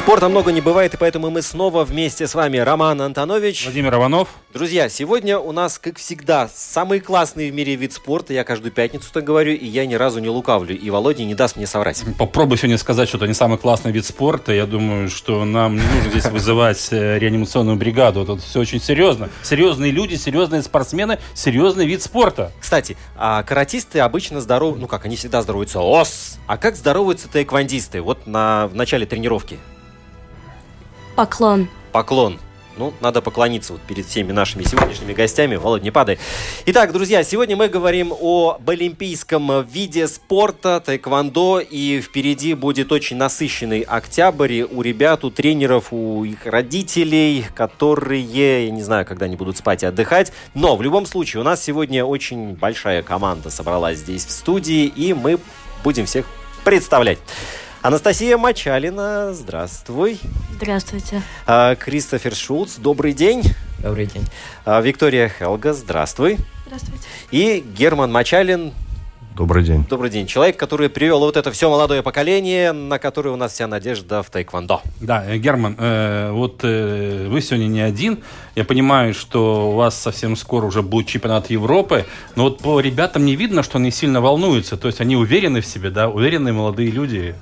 Спорта много не бывает, и поэтому мы снова вместе с вами. Роман Антонович. Владимир Иванов. Друзья, сегодня у нас, как всегда, самый классный в мире вид спорта. Я каждую пятницу так говорю, и я ни разу не лукавлю. И Володя не даст мне соврать. Попробуй сегодня сказать что-то не самый классный вид спорта. Я думаю, что нам не нужно здесь вызывать э, реанимационную бригаду. Тут все очень серьезно. Серьезные люди, серьезные спортсмены, серьезный вид спорта. Кстати, а каратисты обычно здоровы, ну как, они всегда здороваются ос. А как здороваются тайквандисты? Вот на, в начале тренировки. Поклон. Поклон. Ну, надо поклониться вот перед всеми нашими сегодняшними гостями. Володь, не падай. Итак, друзья, сегодня мы говорим об олимпийском виде спорта, тайквондо. И впереди будет очень насыщенный октябрь. У ребят, у тренеров, у их родителей, которые, я не знаю, когда они будут спать и отдыхать. Но в любом случае, у нас сегодня очень большая команда собралась здесь в студии. И мы будем всех представлять. Анастасия Мачалина, здравствуй. Здравствуйте. А, Кристофер Шулц, добрый день. Добрый день. А, Виктория Хелга, здравствуй. Здравствуйте. И Герман Мачалин, Добрый день. добрый день. Человек, который привел вот это все молодое поколение, на которое у нас вся надежда в тайквондо. Да, э, Герман, э, вот э, вы сегодня не один. Я понимаю, что у вас совсем скоро уже будет чемпионат Европы, но вот по ребятам не видно, что они сильно волнуются. То есть они уверены в себе, да, уверенные молодые люди.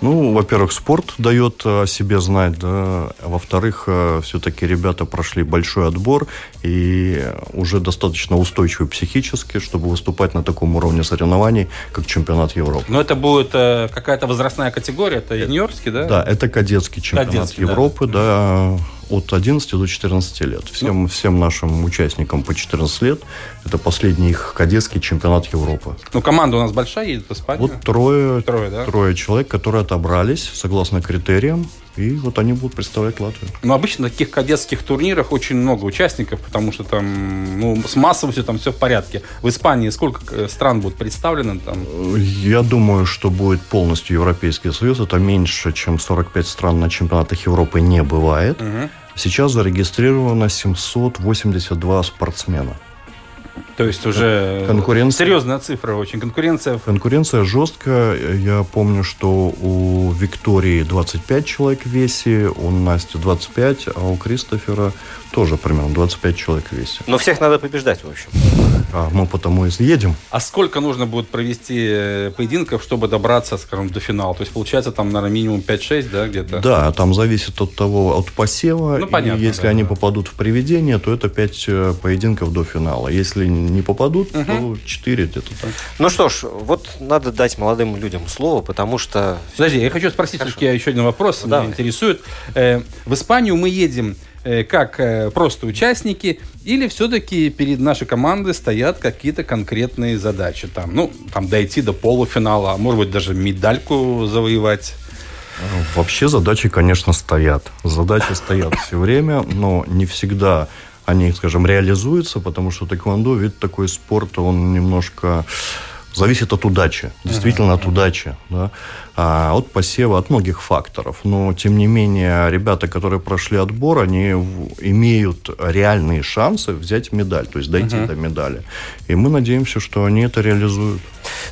Ну, во-первых, спорт дает о себе знать, да. Во-вторых, все-таки ребята прошли большой отбор и уже достаточно устойчивы психически, чтобы выступать на таком уровне соревнований, как чемпионат Европы. Но это будет э, какая-то возрастная категория, это юниорский, да? Да, это кадетский чемпионат Кадетский, да. Европы, да. От 11 до 14 лет. Всем, всем нашим участникам по 14 лет это последний их кадетский чемпионат Европы. Ну, команда у нас большая едет в Испанию. Вот трое, Трое, да? трое человек, которые отобрались согласно критериям, и вот они будут представлять Латвию. Но обычно на таких кадетских турнирах очень много участников, потому что там ну, с массовостью там все в порядке. В Испании сколько э, стран будет представлено там? Я думаю, что будет полностью Европейский Союз. Это меньше, чем 45 стран на чемпионатах Европы не бывает. Мгм. Сейчас зарегистрировано 782 спортсмена. То есть уже Конкуренция. серьезная цифра очень. Конкуренция Конкуренция жесткая. Я помню, что у Виктории 25 человек в весе, у Насти 25, а у Кристофера тоже примерно 25 человек в весе. Но всех надо побеждать, в общем. А мы потому и съедем. А сколько нужно будет провести э, поединков, чтобы добраться, скажем, до финала? То есть получается там, наверное, минимум 5-6, да, где-то? Да, там зависит от того, от посева. Ну, понятно, и если да, они да. попадут в приведение, то это 5 поединков до финала. Если не попадут, то 4 где-то так. Ну что ж, вот надо дать молодым людям слово, потому что... Подожди, я хочу спросить все-таки еще один вопрос, Давай. меня интересует. Э, в Испанию мы едем э, как э, просто участники, или все-таки перед нашей командой стоят какие-то конкретные задачи? Там, ну, там дойти до полуфинала, а может быть даже медальку завоевать. Вообще задачи, конечно, стоят. Задачи стоят все время, но не всегда они, скажем, реализуются, потому что тэквондо, вид такой спорта, он немножко зависит от удачи, действительно от удачи, да, а, от посева, от многих факторов. Но, тем не менее, ребята, которые прошли отбор, они в- имеют реальные шансы взять медаль, то есть дойти до медали. И мы надеемся, что они это реализуют.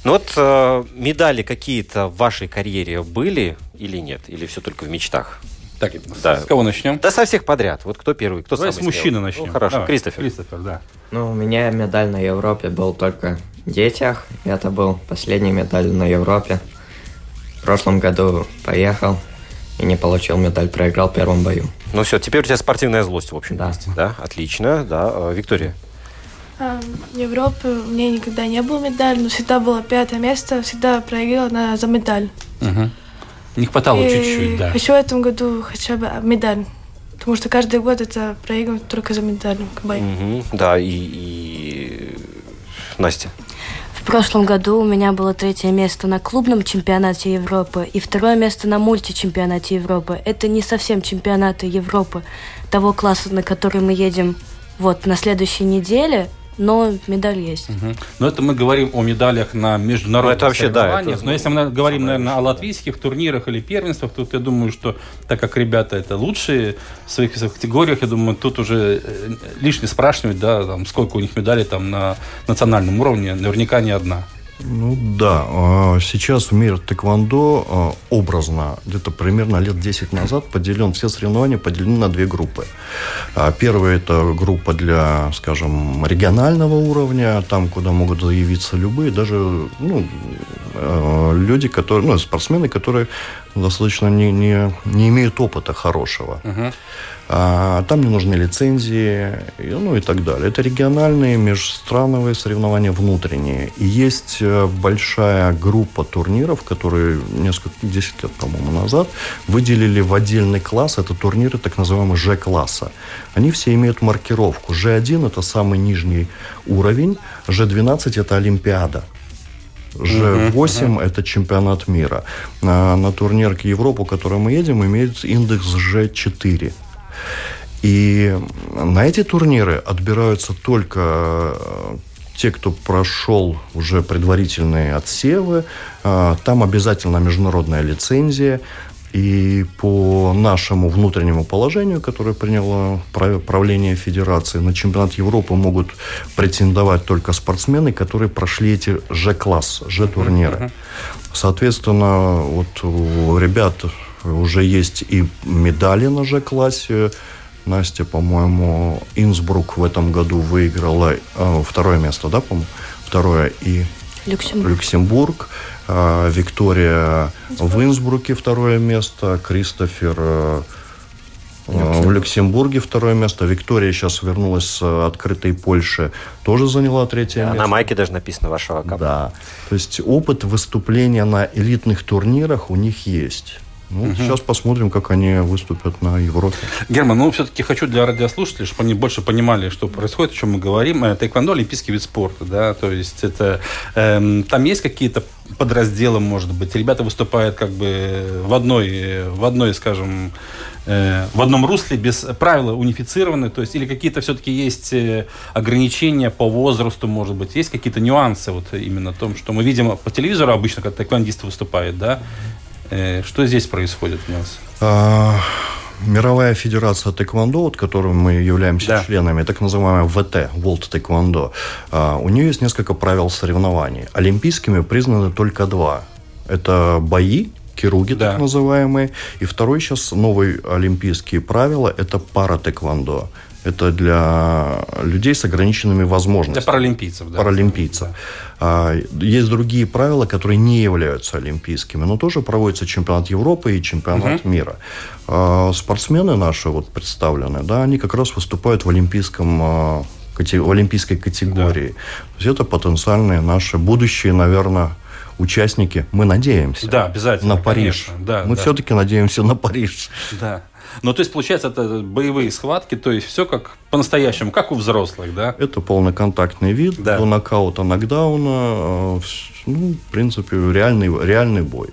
Ну вот э, медали какие-то в вашей карьере были или нет? Или все только в мечтах? Так, Да. с кого начнем? Да со всех подряд. Вот кто первый, кто Давай с самый мужчины смелый? начнем. Ну, хорошо, Давай. Кристофер. Кристофер, да. Ну, у меня медаль на Европе был только детях. Это был последний медаль на Европе. В прошлом году поехал и не получил медаль, проиграл в первом бою. Ну все, теперь у тебя спортивная злость, в общем. Да. есть, Да, отлично, да. Э, Виктория. А, Европы у меня никогда не было медали, но всегда было пятое место, всегда проиграла на, за медаль. Мгм. Не хватало И чуть-чуть, да. Хочу в этом году хотя бы медаль. Потому что каждый год это проигрывать только за медаль. Мгм. Да, и, и... Настя. Прошлом году у меня было третье место на клубном чемпионате Европы и второе место на мультичемпионате Европы. Это не совсем чемпионаты Европы того класса, на который мы едем вот на следующей неделе, но медаль есть. Мгм. Но это мы говорим о медалях на международных это вообще, да, соревнованиях. это, Но если мы говорим, наверное, о латвийских турнирах или первенствах, тут я думаю, что так как ребята это лучшие в своих категориях, я думаю, тут уже э, лишне спрашивать, да, там, сколько у них медалей там на национальном уровне, наверняка не одна. Ну да, а, сейчас в мире тэквондо а, образно, где-то примерно лет 10 назад поделен, все соревнования поделены на две группы. А, Первая это группа для, скажем, регионального уровня, там, куда могут заявиться любые, даже ну, люди, которые, ну, спортсмены, которые достаточно не, не, не имеют опыта хорошего. А, Там не нужны лицензии, и, ну и так далее. Это региональные, межстрановые соревнования внутренние. И есть э, большая группа турниров, которые несколько, 10 лет, по-моему, назад выделили в отдельный класс. Это турниры так называемого Ж-класса. Они все имеют маркировку. Ж1 – это самый нижний уровень, Ж12 – это Олимпиада. Ж8 это чемпионат мира. На, на турнир к Европу, который мы едем, имеет индекс Ж4. И на эти турниры отбираются только э, те, кто прошел уже предварительные отсевы. Э, Там обязательно международная лицензия. И по нашему внутреннему положению, которое приняло прав- правление Федерации, на чемпионат Европы могут претендовать только спортсмены, которые прошли эти Ж-класс, Ж-турниры. Соответственно, вот у ребят уже есть и медали на Ж-классе. Настя, по-моему, Инсбрук в этом году выиграла э, второе место, да, по-моему? Второе. И Люксембург. Люксембург. А, Виктория в Инсбруке второе место. Кристофер э, э, в Люксембурге второе место. Виктория сейчас вернулась с э, открытой Польши. Тоже заняла третье Да, место. на майке даже написано Варшава Кап. Да. То есть опыт выступления на элитных турнирах у них есть. Ну, Сейчас посмотрим, как они выступят на Европе. Герман, ну все-таки хочу для радиослушателей, чтобы они больше понимали, что происходит, о чем мы говорим. Э, Тэквондо – олимпийский вид спорта, да, то есть это эм, там есть какие-то подразделы, может быть, ребята выступают как бы в одной, в одной, скажем, э, в одном русле без правила унифицированы, то есть или какие-то все-таки есть э, ограничения по возрасту, может быть, есть какие-то нюансы вот именно в том, что мы видим по телевизору обычно, когда тэквондист выступает, да, что здесь происходит у нас? А, Мировая федерация тэквондо, от которой мы являемся Да. членами, так называемая ВТ, World Тэквондо, а, у нее есть несколько правил соревнований. Олимпийскими признаны только два. Это бои, кируги Да. так называемые, и второй сейчас новый олимпийские правила – это пара-тэквондо. Это для людей с ограниченными возможностями. Для паралимпийцев, да. паралимпийцев. А, Есть другие правила, которые не являются олимпийскими, но тоже проводится чемпионат Европы и чемпионат мира. А, Спортсмены наши вот представлены, да, они как раз выступают в олимпийском а, в олимпийской категории. То есть это потенциальные наши будущие, наверное, участники. Мы надеемся. Да, обязательно, На Париж. конечно, да, Мы да. все-таки надеемся на Париж. Да. Ну, то есть, получается, это боевые схватки, то есть все как по-настоящему, как у взрослых, да? Это полноконтактный вид Да. до нокаута, нокдауна. э, Ну, в принципе, реальный, реальный бой.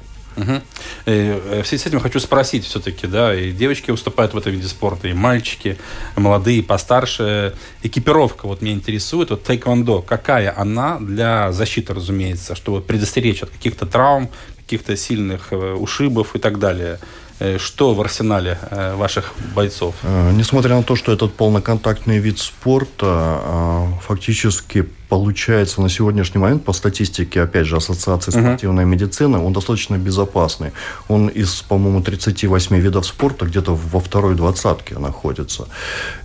Э, В связи с этим хочу спросить все-таки, да, и девочки выступают в этом виде спорта, и мальчики, молодые, постарше. Экипировка вот меня интересует, вот тайквондо, какая она для защиты, разумеется, чтобы предостеречь от каких-то травм, каких-то сильных ушибов и так далее. Э, Что в арсенале э, ваших бойцов? Э, Несмотря на то, что этот полноконтактный вид спорта фактически получается на сегодняшний момент по статистике, опять же, Ассоциации спортивной медицины, он достаточно безопасный. Он из, по-моему, 38 видов спорта где-то во второй двадцатке находится.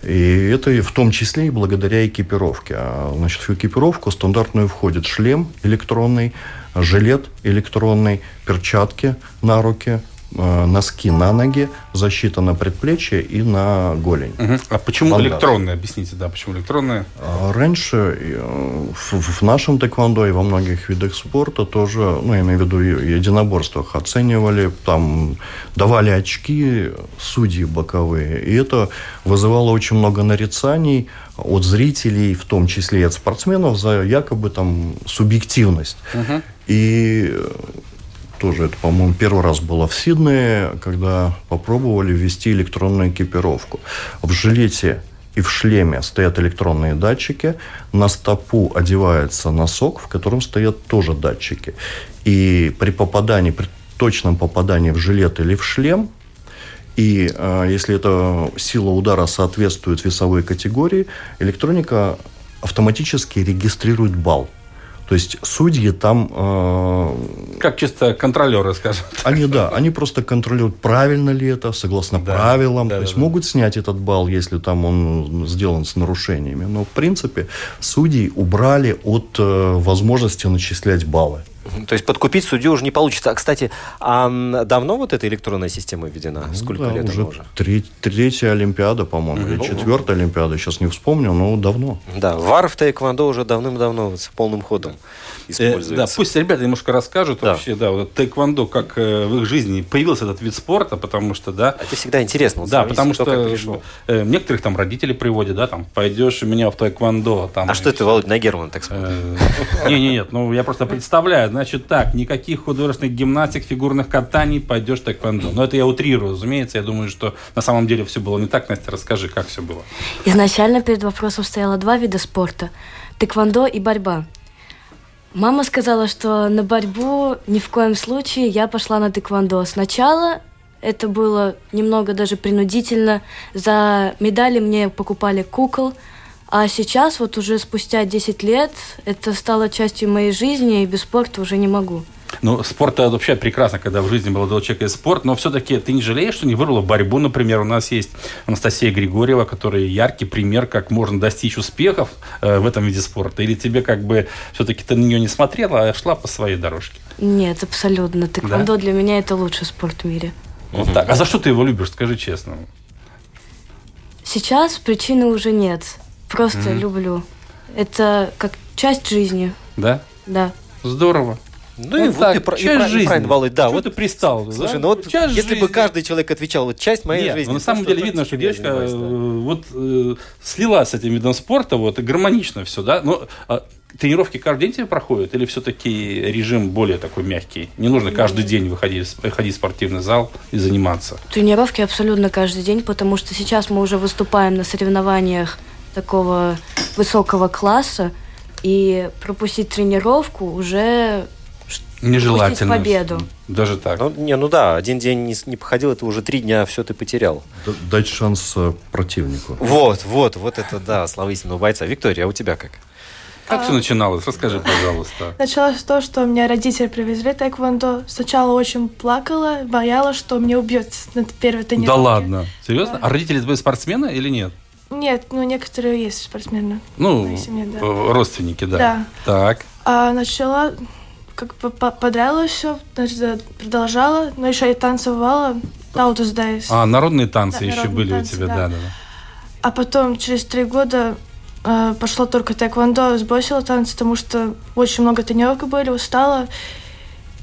И это в том числе и благодаря экипировке. А, Значит, в экипировку стандартную входит шлем электронный, жилет электронный, перчатки на руки, носки на ноги, защита на предплечье и на голень. Мгм. А почему Бандаж. электронная? Объясните, да, почему электронная? А Раньше э, в, нашем тэквондо и во многих видах спорта тоже, ну, я имею в виду и- единоборствах, оценивали, там, давали очки судьи боковые. И это вызывало очень много нарицаний от зрителей, в том числе и от спортсменов, за якобы там субъективность. И э, тоже это, по-моему, первый раз было в Сиднее, когда попробовали ввести электронную экипировку. В жилете и в шлеме стоят электронные датчики, на стопу одевается носок, в котором стоят тоже датчики. И при попадании, при точном попадании в жилет или в шлем, и э, если эта сила удара соответствует весовой категории, электроника автоматически регистрирует балл. То есть судьи там э, Как чисто контролеры, скажем. они, да, они просто контролируют, правильно ли это, согласно Да, правилам. да, То да, есть да. могут снять этот балл, если там он сделан с нарушениями. Но, в принципе, судей убрали от э, возможности начислять баллы. То есть подкупить судью уже не получится. А, кстати, а давно вот эта электронная система введена? Сколько Ну Да, лет уже, уже? тре- третья Олимпиада, по-моему, или четвертая Олимпиада, сейчас не вспомню, но давно. Да, вар в тайквондо уже давным-давно с полным ходом Э, используется. Да, пусть ребята немножко расскажут Да. вообще, да, вот тэквондо, как э, в их жизни появился этот вид спорта, потому что, да, Это всегда интересно. вот да, потому что э, некоторых там родители приводят, да, там, пойдешь у меня в тэквондо, там. А что это, Володя, на Германа так смотрит? Э, Не, не, нет, ну я просто представляю, значит так, никаких художественных гимнастик, фигурных катаний, пойдешь тэквондо. Но это я утрирую, разумеется, я думаю, что на самом деле все было не так. Настя, расскажи, как все было. Изначально перед вопросом стояло два вида спорта – тэквондо и борьба. Мама сказала, что на борьбу ни в коем случае я пошла на тэквондо. Сначала это было немного даже принудительно. За медали мне покупали кукол. А сейчас, вот уже спустя 10 лет, это стало частью моей жизни, и без спорта уже не могу. Ну, спорт это вообще прекрасно, когда в жизни молодого человека есть спорт, но все-таки ты не жалеешь, что не вырвала борьбу, например, у нас есть Анастасия Григорьева, которая яркий пример, как можно достичь успехов э, в этом виде спорта, или тебе как бы все-таки ты на нее не смотрела, а шла по своей дорожке? Нет, абсолютно. Тэквондо для меня это лучший спорт в мире. Вот так. А за что ты его любишь, скажи честно? Сейчас причины уже нет. Просто люблю. Это как часть жизни, Да? да. Здорово. Ну и Вот вот так, и про- и часть прав- и жизни. правильно, Володь, да. Чего Вот ты пристал? Слушай, да? ну вот Часть если бы жизни. каждый человек отвечал, вот часть моей Нет, жизни. ну, на самом что деле видно, что девочка занимаюсь, да. э, вот э, слилась с этим видом спорта, вот, и гармонично все, да? Но а, тренировки каждый день тебе проходят или все-таки режим более такой мягкий? Не нужно каждый день выходить, в- ходить в спортивный зал и заниматься. Тренировки абсолютно каждый день, потому что сейчас мы уже выступаем на соревнованиях такого высокого класса, и пропустить тренировку уже Нежелательно. победу. Даже так. Ну, не, ну да, один день не, не походил, это уже три дня все ты потерял. Д- Дать шанс э, противнику. Вот, вот, вот это да, слова истинного бойца. Виктория, а у тебя как? Как все начиналось? Расскажи, пожалуйста. Началось с того, что меня родители привезли тэквондо. Сначала очень плакала, боялась, что меня убьет на первой тренировке. Да ладно. Серьезно? А родители твои спортсмены или нет? Нет, ну некоторые есть спортсмены. Ну, семье, да. э, родственники, да. Да. Так. А начала, как бы по- понравилось все, продолжала, но еще и танцевала таутус дайс. А, народные танцы Да, еще народные были у танцы, тебя, да. да, да. да. А потом, через три года, э, пошло только тэквондо, сбросила танцы, потому что очень много тренировок были, устала.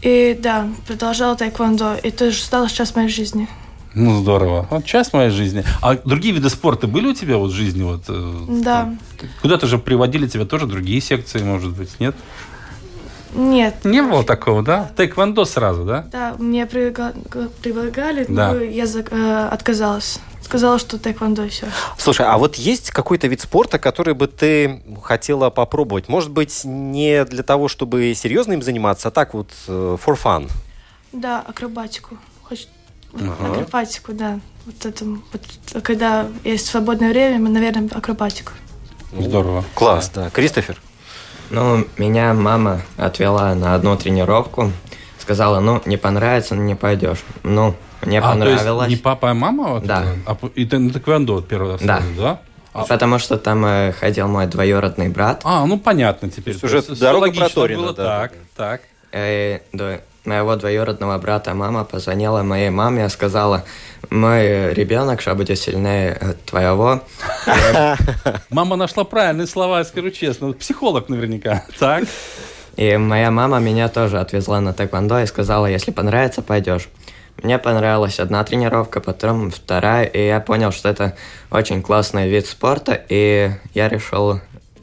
И да, продолжала тэквондо. И это же стало сейчас моей жизни. Ну, здорово. Вот часть моей жизни. А другие виды спорта были у тебя вот в жизни? Вот, э, Да. Куда-то же приводили тебя тоже другие секции, может быть, нет? Нет. Не было такого, да? Тэквондо сразу, да? Да, мне предлагали, Да. но я за- э, отказалась. Сказала, что тэквондо все. Слушай, а вот есть какой-то вид спорта, который бы ты хотела попробовать? Может быть, не для того, чтобы серьезно им заниматься, а так вот э, for fun? Да, акробатику. Хоч- Акробатику, да. Вот это, вот, когда есть свободное время, мы, наверное, акробатику. Здорово. Класс, да. Кристофер? Ну, меня мама отвела на одну тренировку. Сказала, ну, не понравится, не пойдешь. Ну, мне А, то понравилось. есть не папа, а мама? Вот Да. А и ты на тэквондо вот первый раз Да. да? А, Потому что там э, ходил мой двоюродный брат. а, ну понятно теперь. всё дорога проторена, было. да, Так, да, так. Э, до- моего двоюродного брата мама позвонила моей маме и сказала, мой ребенок что будет сильнее твоего. Мама нашла правильные слова, скажу честно. Психолог наверняка. Так. И моя мама меня тоже отвезла на тэквондо и сказала, если понравится, пойдешь. Мне понравилась одна тренировка, потом вторая, и я понял, что это очень классный вид спорта, и я решил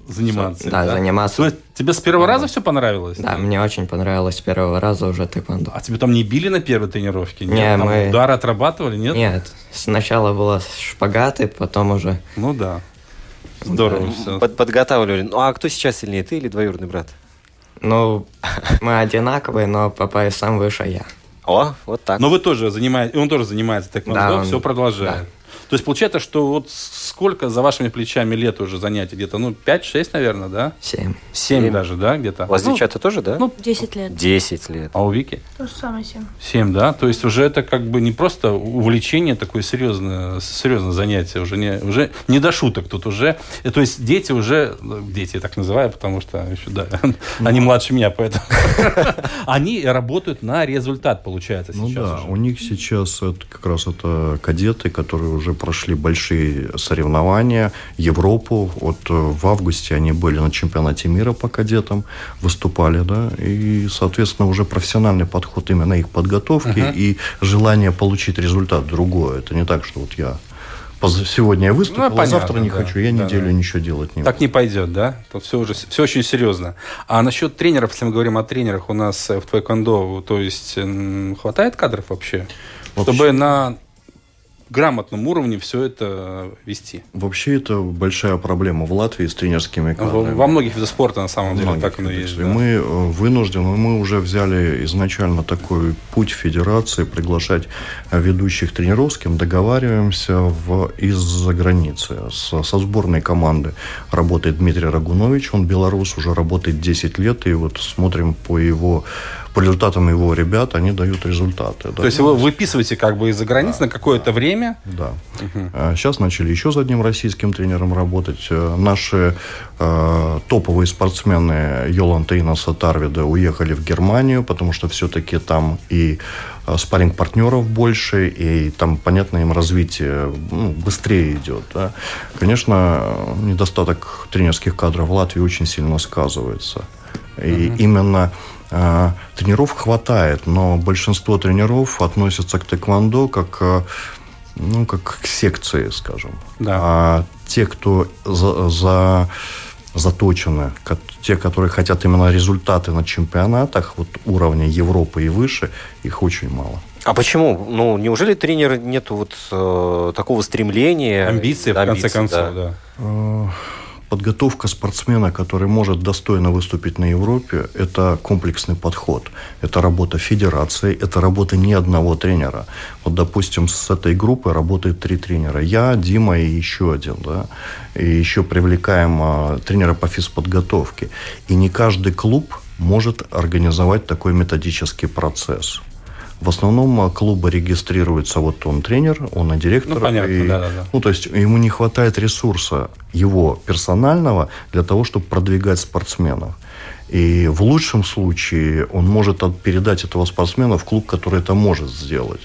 Заниматься. Да, заниматься. То есть тебе с первого раза все понравилось? Да, мне очень понравилось с первого раза уже тэквондо. А тебе там не били на первой тренировке? Не, Там мы- удары отрабатывали, нет? Нет, сначала было шпагаты, потом уже... Ну да. Здорово все. Под- подготавливали. Ну, а кто сейчас сильнее, ты или двоюродный брат? Ну, мы одинаковые, но по поясам выше я. О, вот так. Но вы тоже занимаетесь, он тоже занимается тэквондо, Да, он- все продолжает. То есть получается, что вот сколько за вашими плечами лет уже занятий? Где-то, ну, 5-6, наверное, да? Семь. 7 Семь. даже, да, где-то? У вас Ну, девчата тоже, да? ну, 10 лет. 10 лет. А у Вики? То же самое, Сим. 7, да? То есть уже это как бы не просто увлечение, такое серьезное, серьезное занятие, уже не, уже не до шуток тут уже. Э, То есть дети уже, ну, дети я так называю, потому что еще, да, они младше меня, поэтому они работают на результат, получается, Ну сейчас да, уже. у них сейчас как раз это кадеты, которые уже прошли большие соревнования, Европу. Вот э, в августе они были на чемпионате мира по кадетам, выступали, да, и, соответственно, уже профессиональный подход именно их подготовки и желание получить результат другое. Это не так, что вот я сегодня я выступил, Ну, а понятно, завтра не да. хочу, я Да, неделю да. ничего делать не Так буду. не пойдет, да? Тут все уже все очень серьезно. А насчет тренеров, если мы говорим о тренерах у нас э, в Твайкондо, то есть хватает кадров вообще, Вообще- чтобы на грамотном уровне все это вести? Вообще это большая проблема в Латвии с тренерскими кадрами. во многих видах спорта на самом деле Многих так оно есть. Да. Мы э, вынуждены, мы уже взяли изначально такой путь федерации приглашать э, ведущих тренеров, с кем договариваемся в, из-за границы. Со, со сборной команды работает Дмитрий Рагунович, он белорус, уже работает 10 лет, и вот смотрим по его по результатам его ребят, они дают результаты. да. То есть вы выписываете как бы из-за границы на какое-то время. Да. А Сейчас начали еще с одним российским тренером работать. Э, Наши э, топовые спортсмены Йоланта Инаса Тарвида уехали в Германию, потому что все-таки там и э, спарринг-партнеров больше, и там, понятно, им развитие ну, быстрее идет. да. Конечно, недостаток тренерских кадров в Латвии очень сильно сказывается. И именно э, тренеров хватает, но большинство тренеров относятся к тэквондо как, э, ну, как к секции, скажем. Да. А те, кто за, за- заточены, те, которые хотят именно результаты на чемпионатах вот уровня Европы и выше, их очень мало. А почему? Ну, неужели тренер нету вот э, такого стремления? Амбиции, в конце концов, да? да. Подготовка спортсмена, который может достойно выступить на Европе, это комплексный подход. Это работа федерации, это работа не одного тренера. Вот, допустим, с этой группой работает три тренера. Я, Дима и еще один. Да? И еще привлекаем а, тренера по физподготовке. И не каждый клуб может организовать такой методический процесс. В основном а, клубы регистрируются, вот он тренер, он и директор. Ну, понятно, и- да-да-да. ну, то есть ему не хватает ресурса его персонального для того, чтобы продвигать спортсменов. И в лучшем случае он может передать этого спортсмена в клуб, который это может сделать.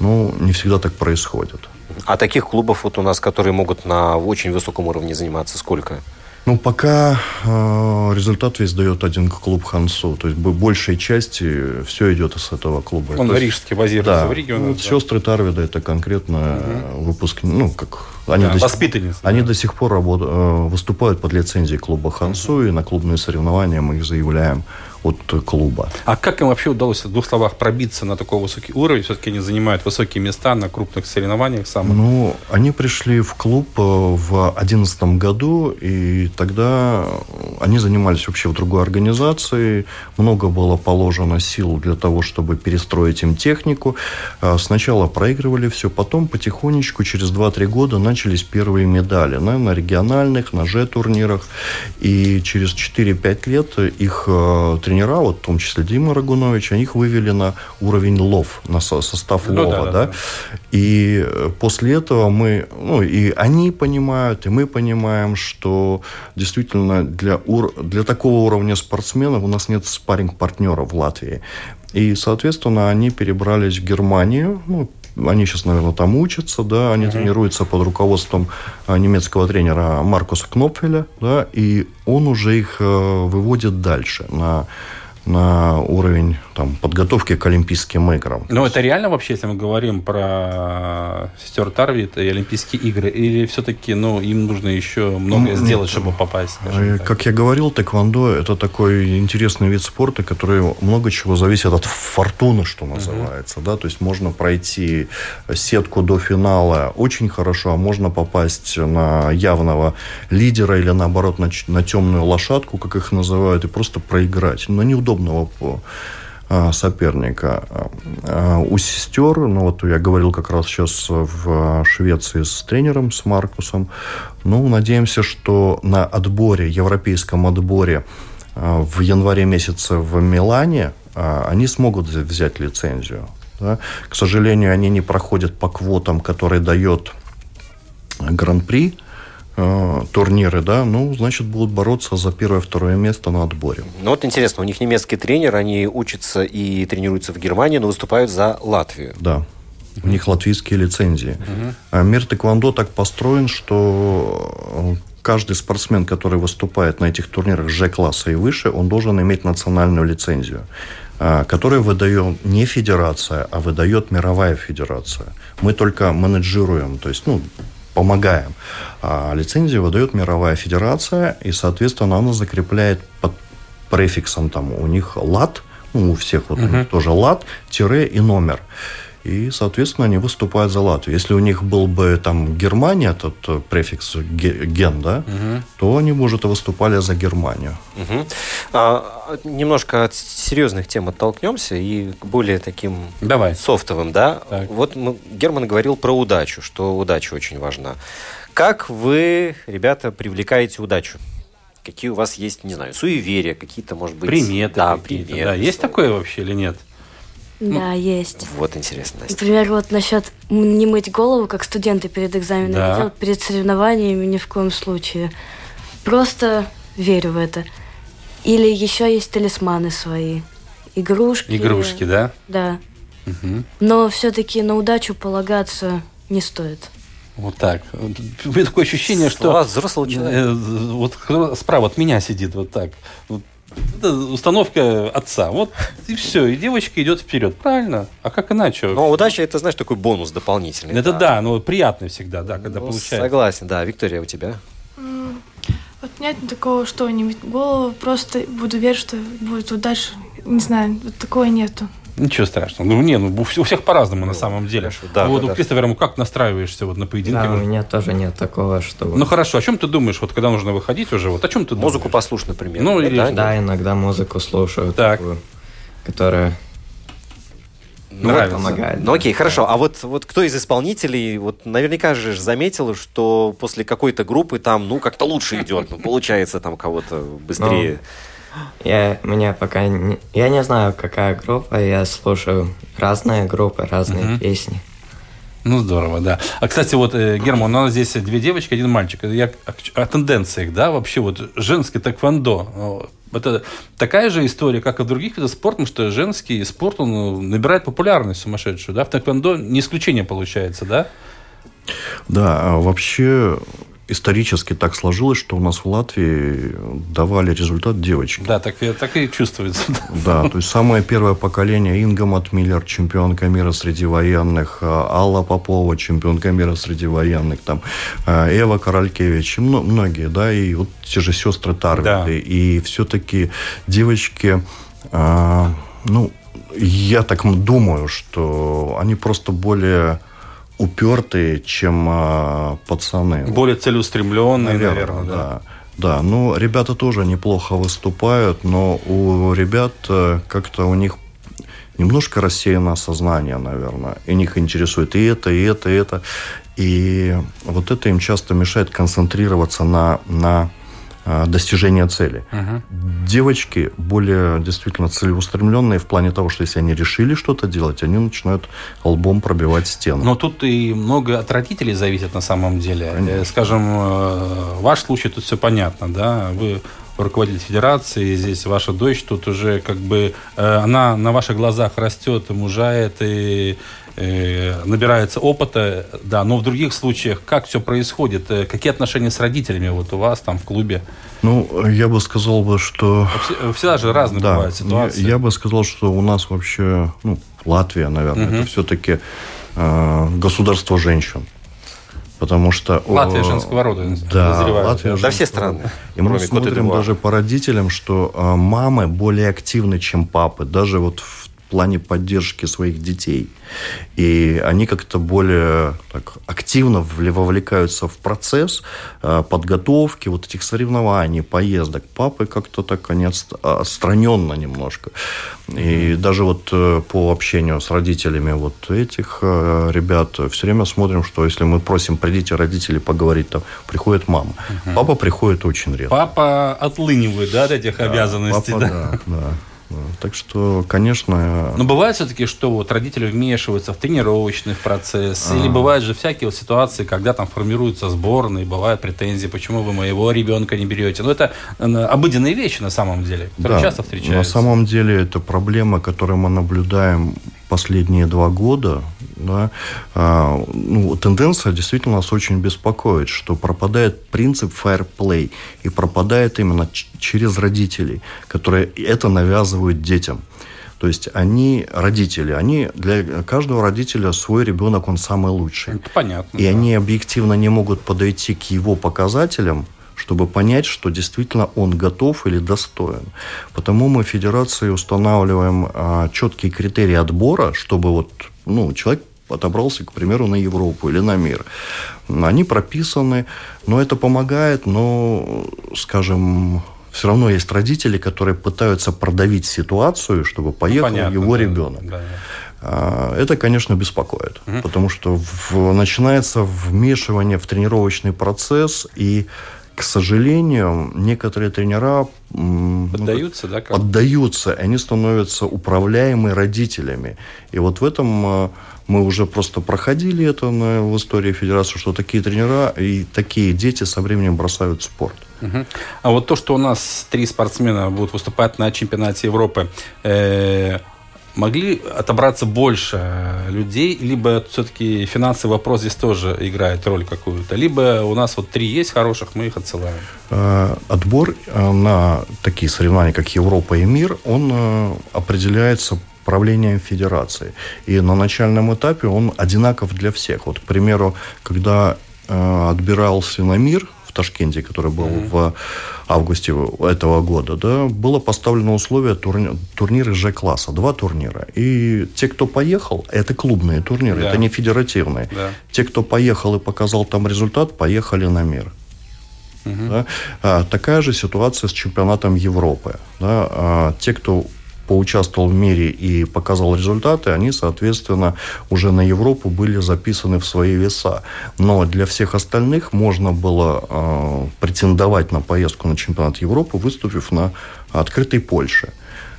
Но не всегда так происходит. А таких клубов вот у нас, которые могут на очень высоком уровне заниматься, сколько? Ну, пока э, результат весь дает один клуб Хансу. То есть бо- большей части все идет из этого клуба. Он есть- рижский базируется Да. в Риге. Ну, да. сестры Тарвида это конкретно выпуск, ну как они, Да, до, сих, воспитанницы, они да. до сих пор работ- э, выступают под лицензией клуба Хансу, и на клубные соревнования мы их заявляем от клуба. А как им вообще удалось в двух словах пробиться на такой высокий уровень? Все-таки они занимают высокие места на крупных соревнованиях самых. Ну, они пришли в клуб э, в 2011 году, и тогда они занимались вообще в другой организации. Много было положено сил для того, чтобы перестроить им технику. Э, Сначала проигрывали все, потом потихонечку, через 2-3 года, начались первые медали на, на региональных, на Ж-турнирах. И через 4-5 лет их э, тренера, вот в том числе Дима Рагунович, они их вывели на уровень лов, на со- состав Ну лова. да, да, да. И э, после этого мы, ну и они понимают, и мы понимаем, что действительно для, ур- для такого уровня спортсменов у нас нет спарринг-партнеров в Латвии. И, соответственно, они перебрались в Германию. Ну, они сейчас, наверное, там учатся, да, они uh-huh. тренируются под руководством а, немецкого тренера Маркуса Кнопфеля, да, и он уже их э, выводит дальше на на уровень там, подготовки к Олимпийским играм. Но это реально вообще, если мы говорим про сестер Тарвит и Олимпийские игры, или все-таки ну, им нужно еще многое сделать, чтобы попасть? Э, как я говорил, тэквондо – это такой интересный вид спорта, который много чего зависит от фортуны, что называется. Uh-huh. Да? То есть можно пройти сетку до финала очень хорошо, а можно попасть на явного лидера или наоборот на, на темную лошадку, как их называют, и просто проиграть. Но неудобно по а, соперника. А, у сестер, ну вот я говорил как раз сейчас в Швеции с тренером, с Маркусом, ну, надеемся, что на отборе, европейском отборе а, в январе месяце в Милане они смогут взять лицензию. Да? К сожалению, они не проходят по квотам, которые дает Гран-при, Э, турниры, да, ну, значит, будут бороться за первое-второе место на отборе. Ну, вот интересно, у них немецкий тренер, они учатся и тренируются в Германии, но выступают за Латвию. Да. У них латвийские лицензии. Угу. Мир тэквондо так построен, что э, каждый спортсмен, который выступает на этих турнирах Ж-класса и выше, он должен иметь национальную лицензию, э, которую выдает не федерация, а выдает мировая федерация. Мы только менеджируем, то есть, ну, помогаем. А лицензию выдает мировая федерация, и, соответственно, она закрепляет под префиксом там у них лад, ну, у всех вот uh-huh. у них тоже лад, тире и номер. И, соответственно, они выступают за Латвию. Если у них был бы там Германия, этот э, префикс ген, да, угу. то они, может, и выступали за Германию. Угу. А, немножко от серьезных тем оттолкнемся и к более таким Давай. софтовым, да. Так. Вот мы, Герман говорил про удачу, что удача очень важна. Как вы, ребята, привлекаете удачу? Какие у вас есть, не знаю, суеверия, какие-то, может быть... Приметы. Да, приметы. Да. Есть такое вообще или нет? Да, ну, есть. Вот интересно, Настя. Например, вот насчет не мыть голову, как студенты перед экзаменом да. делают, перед соревнованиями ни в коем случае. Просто верю в это. Или еще есть талисманы свои. Игрушки. Игрушки, да? Да. Угу. Но все-таки на удачу полагаться не стоит. Вот так. У меня такое ощущение, Слова что... взрослого человека. Э, вот справа от меня сидит вот так. Вот это установка отца. Вот и все. И девочка идет вперед. Правильно. А как иначе? Ну, удача это, знаешь, такой бонус дополнительный. Это да, да но приятно всегда, да, когда ну, получается. Согласен, да. Виктория, у тебя? Вот нет такого, что не голову, просто буду верить, что будет удача. Не знаю, вот такого нету. Ничего страшного. Ну, не, ну, у всех по-разному на самом деле. Хорошо, да, вот да, у Кристофера, как настраиваешься вот на поединке? Да, у меня тоже нет такого, что... Ну, хорошо. О чем ты думаешь, вот когда нужно выходить уже? Вот о чем ты думаешь? Музыку послушать, например. Ну, или... Да, да, иногда музыку слушаю. Так. Такую, которая ну, Нравится. помогает. Ну окей, хорошо. А вот, вот кто из исполнителей, вот наверняка же заметил, что после какой-то группы там, ну, как-то лучше идет, ну, получается там кого-то быстрее. Ну, я, меня пока не, я не знаю, какая группа, я слушаю разные группы, разные угу. песни. Ну, здорово, да. А, кстати, вот, э, Герман, у нас здесь две девочки, один мальчик. Я о, о тенденциях, да, вообще вот женский тэквондо. Это такая же история, как и в других видах спорта, что женский спорт, он ну, набирает популярность сумасшедшую, да? В тэквондо не исключение получается, да? Да, а вообще исторически так сложилось, что у нас в Латвии давали результат девочки. Да, так, так и чувствуется. Да, то есть самое первое поколение Инга Матмиллер, чемпионка мира среди военных, а, Алла Попова, чемпионка мира среди военных, там, а, Эва Королькевич, и многие, да, и вот те же сестры Тарвиты. Да. И все-таки девочки, а, ну, я так думаю, что они просто более упертые, чем а, пацаны. Более целеустремленные, наверное, наверное да. да. Да, ну, ребята тоже неплохо выступают, но у ребят э, как-то у них немножко рассеяно сознание, наверное. И них интересует и это, и это, и это. И вот это им часто мешает концентрироваться на, на Э, достижения цели. Угу. Девочки более действительно целеустремленные в плане того, что если они решили что-то делать, они начинают лбом пробивать стену. Но тут и много от родителей зависит на самом деле. Конечно. Скажем, э, ваш случай тут все понятно, да, вы руководитель федерации, здесь ваша дочь, тут уже как бы э, она на ваших глазах растет, мужает и э, набирается опыта, да, но в других случаях как все происходит? Э, какие отношения с родителями вот у вас там в клубе? Ну, я бы сказал бы, что... Всегда же разные да, бывают ситуации. Я, я бы сказал, что у нас вообще, ну, Латвия, наверное, угу. это все-таки э, государство женщин. Потому что... Латвия женского рода, да, Латвия да, все страны. И мы смотрим даже по родителям, что э, мамы более активны, чем папы. Даже вот в плане поддержки своих детей. И они как-то более так, активно вовлекаются в процесс э, подготовки вот этих соревнований, поездок. Папы как-то так они отстраненно немножко. И даже вот э, по общению с родителями вот этих э, ребят все время смотрим, что если мы просим, придите родители поговорить, там приходит мама. Mm-hmm. Папа приходит очень редко. Папа отлынивает, да, от этих да, обязанностей. Папа, да, да. да. Так что, конечно... Но бывает все-таки, что вот родители вмешиваются в тренировочный процесс, а... или бывают же всякие вот ситуации, когда там формируются сборные, бывают претензии, почему вы моего ребенка не берете. Но это обыденные вещи на самом деле, которые да, часто встречаются. На самом деле это проблема, которую мы наблюдаем последние два года, да, а, ну, тенденция действительно нас очень беспокоит, что пропадает принцип fair play и пропадает именно через родителей, которые это навязывают детям. То есть они, родители, они для каждого родителя свой ребенок, он самый лучший. Это понятно. И да. они объективно не могут подойти к его показателям, чтобы понять, что действительно он готов или достоин. Потому мы в Федерации устанавливаем а, четкие критерии отбора, чтобы вот, ну, человек отобрался, к примеру, на Европу или на мир. Они прописаны, но это помогает, но, скажем, все равно есть родители, которые пытаются продавить ситуацию, чтобы поехал ну, понятно, его да, ребенок. Да. А, это, конечно, беспокоит, угу. потому что в, начинается вмешивание в тренировочный процесс, и к сожалению, некоторые тренера поддаются, ну, да, как? поддаются, и они становятся управляемыми родителями. И вот в этом э, мы уже просто проходили это в истории Федерации, что такие тренера и такие дети со временем бросают спорт. Угу. А вот то, что у нас три спортсмена будут выступать на чемпионате Европы, э, могли отобраться больше людей, либо все-таки финансовый вопрос здесь тоже играет роль какую-то, либо у нас вот три есть хороших, мы их отсылаем. Э, отбор э, на такие соревнования, как Европа и мир, он э, определяется правлением федерации. И на начальном этапе он одинаков для всех. Вот, к примеру, когда отбирался на мир Ташкенте, который был mm-hmm. в августе этого года, да, было поставлено условие турни- турниры Ж-класса, два турнира. И те, кто поехал, это клубные турниры, да. это не федеративные. Да. Те, кто поехал и показал там результат, поехали на мир. Угу. Да? А, такая же ситуация с чемпионатом Европы. Да? А, те, кто поучаствовал в мире и показал результаты, они, соответственно, уже на Европу были записаны в свои веса. Но для всех остальных можно было э, претендовать на поездку на чемпионат Европы, выступив на открытой Польше.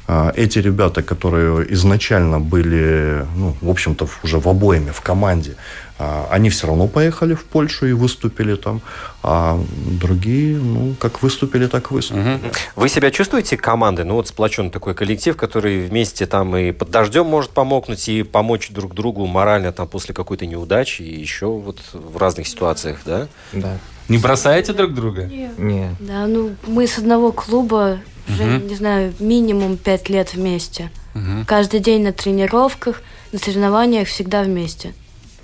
А, эти ребята, которые изначально были, ну, в общем-то, уже в обоими, в команде, они все равно поехали в Польшу и выступили там, а другие, ну, как выступили, так выступили. Угу. Вы себя чувствуете командой? Ну, вот сплоченный такой коллектив, который вместе там и под дождем может помогнуть, и помочь друг другу морально там после какой-то неудачи, и еще вот в разных ситуациях, да? Да. Не бросаете друг друга? Нет. Нет. Да, ну, мы с одного клуба уже, угу. не знаю, минимум пять лет вместе. Угу. Каждый день на тренировках, на соревнованиях всегда вместе.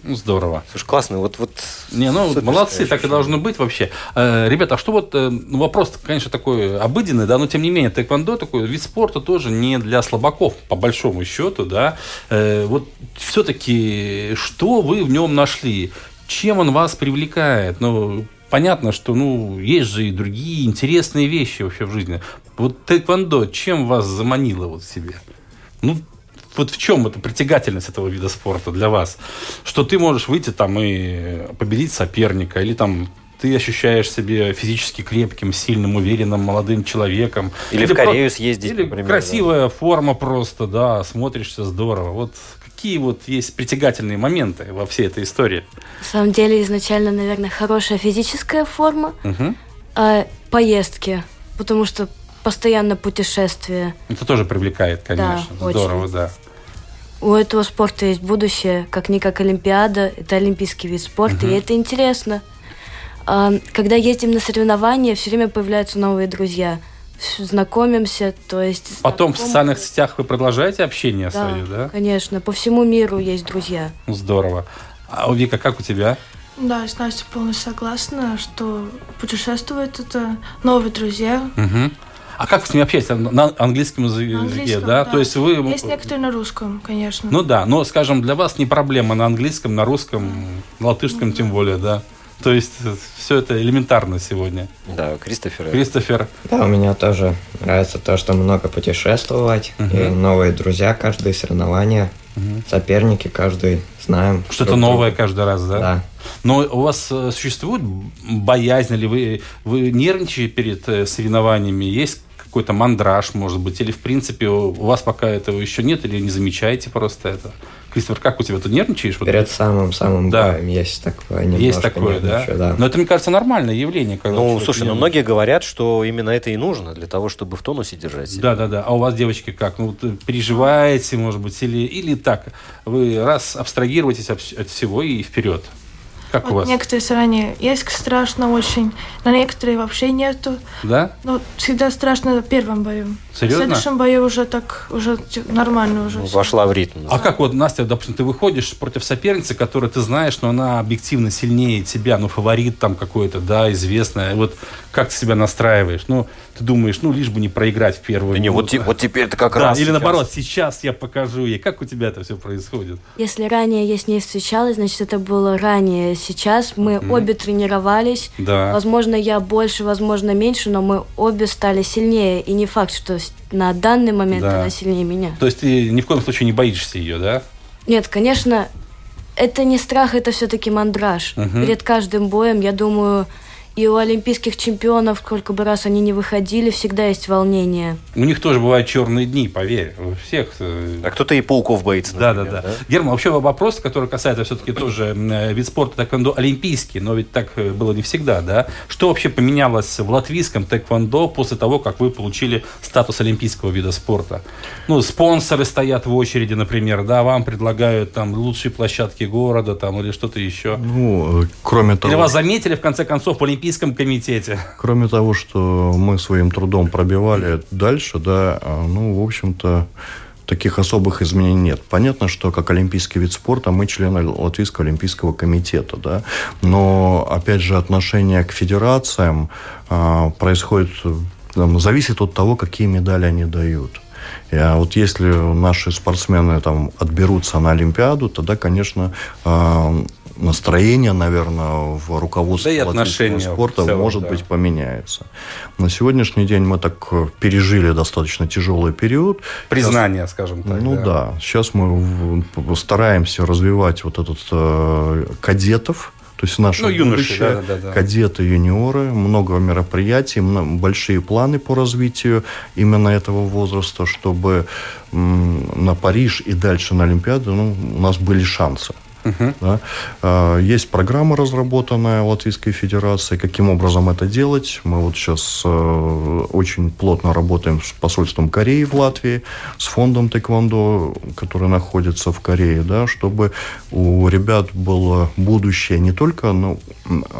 Ну, здорово. Слушай, классно. Вот, вот не, ну, молодцы, так и должно быть вообще. Э, ребята, а что вот, э, ну, вопрос, конечно, такой обыденный, да, но тем не менее, тэквондо такой вид спорта тоже не для слабаков, по большому счету, да. Э, вот все-таки, что вы в нем нашли? Чем он вас привлекает? Ну, понятно, что, ну, есть же и другие интересные вещи вообще в жизни. Вот тэквондо чем вас заманило вот в себе? Ну, вот в чем эта притягательность этого вида спорта для вас? Что ты можешь выйти там и победить соперника, или там ты ощущаешь себя физически крепким, сильным, уверенным, молодым человеком. Или, или в Корею про... съездить, Или например, красивая да. форма просто, да, смотришься здорово. Вот какие вот есть притягательные моменты во всей этой истории? На самом деле, изначально, наверное, хорошая физическая форма, угу. а поездки потому что постоянно путешествия. Это тоже привлекает, конечно. Да, Здорово, очень. да. У этого спорта есть будущее, как не как Олимпиада, это олимпийский вид спорта, и это интересно. А, Когда ездим на соревнования, все время появляются новые друзья. Знакомимся, то есть... Потом в знакомы- социальных сетях вы продолжаете общение Да, свое, да? конечно. По всему миру есть друзья. Ну, Здорово. А у Вика, как у тебя? Да, с Настей полностью согласна, что путешествовать это новые друзья. Мгм. А как с ними общаетесь? На английском языке, На английском, да? То есть вы... Есть некоторые на русском, конечно. Ну да, но, скажем, для вас не проблема на английском, на русском, на латышском тем более, да? То есть все это элементарно сегодня. Да, Кристофер. Кристофер, Да, у меня тоже нравится то, что много путешествовать, и новые друзья каждые соревнования, соперники каждый знаем. что-то друг новое друга. каждый раз, да? Да. Но у вас э, существует боязнь, или вы, вы нервничаете перед э, соревнованиями? Есть какой-то мандраж, может быть? Или, в принципе, у вас пока этого еще нет, или не замечаете просто это? Кристофер, как у тебя? Ты нервничаешь? Вот Перед самым-самым Да. боем есть такое Есть такое, да? да. Но это, мне кажется, нормальное явление. Когда Ну, слушай, ну нервничает. многие говорят, что именно это и нужно для того, чтобы в тонусе держать себя. Да, да, да. А у вас, девочки, как? Ну, вот, э, переживаете, может быть, или, или так? Вы раз абстрагируетесь от всего и вперед. Как у Вот вас? некоторые соревнования есть страшно очень, на некоторые вообще нету. Да? Ну, всегда страшно в первом бою. Серьезно? В следующем бою уже так, уже нормально уже. Ну, вошла в ритм. А как вот, Настя, допустим, ты выходишь против соперницы, которую ты знаешь, но она объективно сильнее тебя, ну, фаворит там какой-то, да, известная. Вот как ты себя настраиваешь? Ну, ты думаешь, ну, лишь бы не проиграть в первую Да не, вот, минуту. те- вот теперь-то как Да, раз. или сейчас. наоборот, сейчас я покажу ей. Как у тебя это все происходит? Если ранее я с ней встречалась, значит, это было ранее. Сейчас мы обе тренировались. Да. Возможно, я больше, возможно, меньше, но мы обе стали сильнее. И не факт, что на данный момент Да. она сильнее меня. То есть ты ни в коем случае не боишься ее, да? Нет, конечно, это не страх, это все-таки мандраж. Мгм. Перед каждым боем, я думаю, и у олимпийских чемпионов, сколько бы раз они не выходили, всегда есть волнение. У них тоже бывают черные дни, поверь. У всех э, А кто-то и пауков боится, Да, да, например, да. Герман, вообще вопрос, который касается все-таки тоже м, вид спорта тэквондо олимпийский, но ведь так э, было не всегда, да? Что вообще поменялось в латвийском тэквондо после того, как вы получили статус олимпийского вида спорта? Ну, спонсоры стоят в очереди, например, да, вам предлагают там лучшие площадки города там или что-то еще. Ну, э, кроме того... Или вас заметили, в конце концов, в Олимпийском комитете? Кроме того, что мы своим трудом пробивали дальше, да, а, ну, в общем-то, таких особых изменений нет. Понятно, что как олимпийский вид спорта мы члены Латвийского олимпийского комитета, да, но, опять же, отношение к федерациям а, происходит, э, там, зависит от того, какие медали они дают. А вот если наши спортсмены там отберутся на Олимпиаду, тогда, конечно, а, настроение, наверное, в руководстве Да отношения спорта целом, может да. быть поменяется. На сегодняшний день мы так э, пережили достаточно тяжелый период. Признание, скажем так. ну да. сейчас мы стараемся развивать вот этот э, кадетов, то есть наше Ну, юноши, будущее, да-да-да. кадеты, юниоры, много мероприятий, большие планы по развитию именно этого возраста, чтобы на Париж и дальше на Олимпиаду ну, у нас были шансы. Да. А, Есть программа, разработанная Латвийской Федерацией, каким образом это делать. Мы вот сейчас э, очень плотно работаем с посольством Кореи в Латвии, с фондом Тэквондо, который находится в Корее, да, чтобы у ребят было будущее не только ну,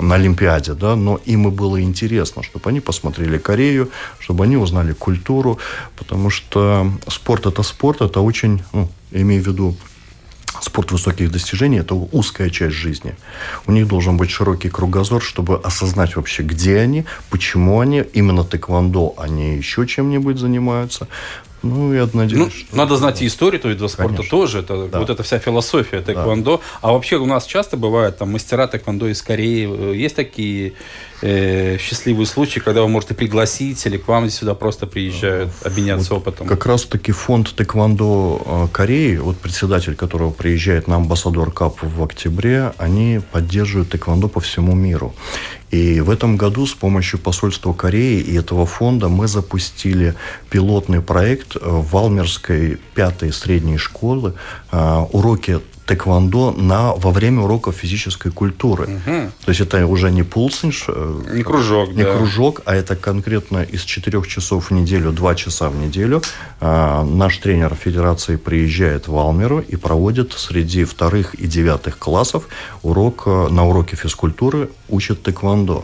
на Олимпиаде, да, но им и было интересно, чтобы они посмотрели Корею, чтобы они узнали культуру, потому что спорт это спорт, это очень, ну, имею в виду спорт высоких достижений – это узкая часть жизни. У них должен быть широкий кругозор, чтобы осознать вообще, где они, почему они, именно тэквондо, они еще чем-нибудь занимаются. Ну, я надеюсь, Ну, что- надо знать и историю этого вида спорта Конечно. тоже. Это, Да. Вот эта вся философия тэквондо. А вообще у нас часто бывают там мастера тэквондо из Кореи. Э, Есть такие э, счастливые случаи, когда вы можете пригласить или к вам сюда просто приезжают обменяться опытом? Как раз-таки фонд Тэквондо э, Кореи, вот председатель которого приезжает на амбассадор КАП в октябре, они поддерживают Тэквондо по всему миру. И в этом году с помощью посольства Кореи и этого фонда мы запустили пилотный проект э, в Валмерской пятой средней школы. Э, Уроки тэквондо на, во время уроков физической культуры. То есть это уже не пулсинш, э, Не кружок, не да. кружок, а это конкретно из четырех часов в неделю, два часа в неделю. а, наш тренер федерации приезжает в Алмеру и проводит среди вторых и девятых классов урок, э, на уроке физкультуры учит тэквондо.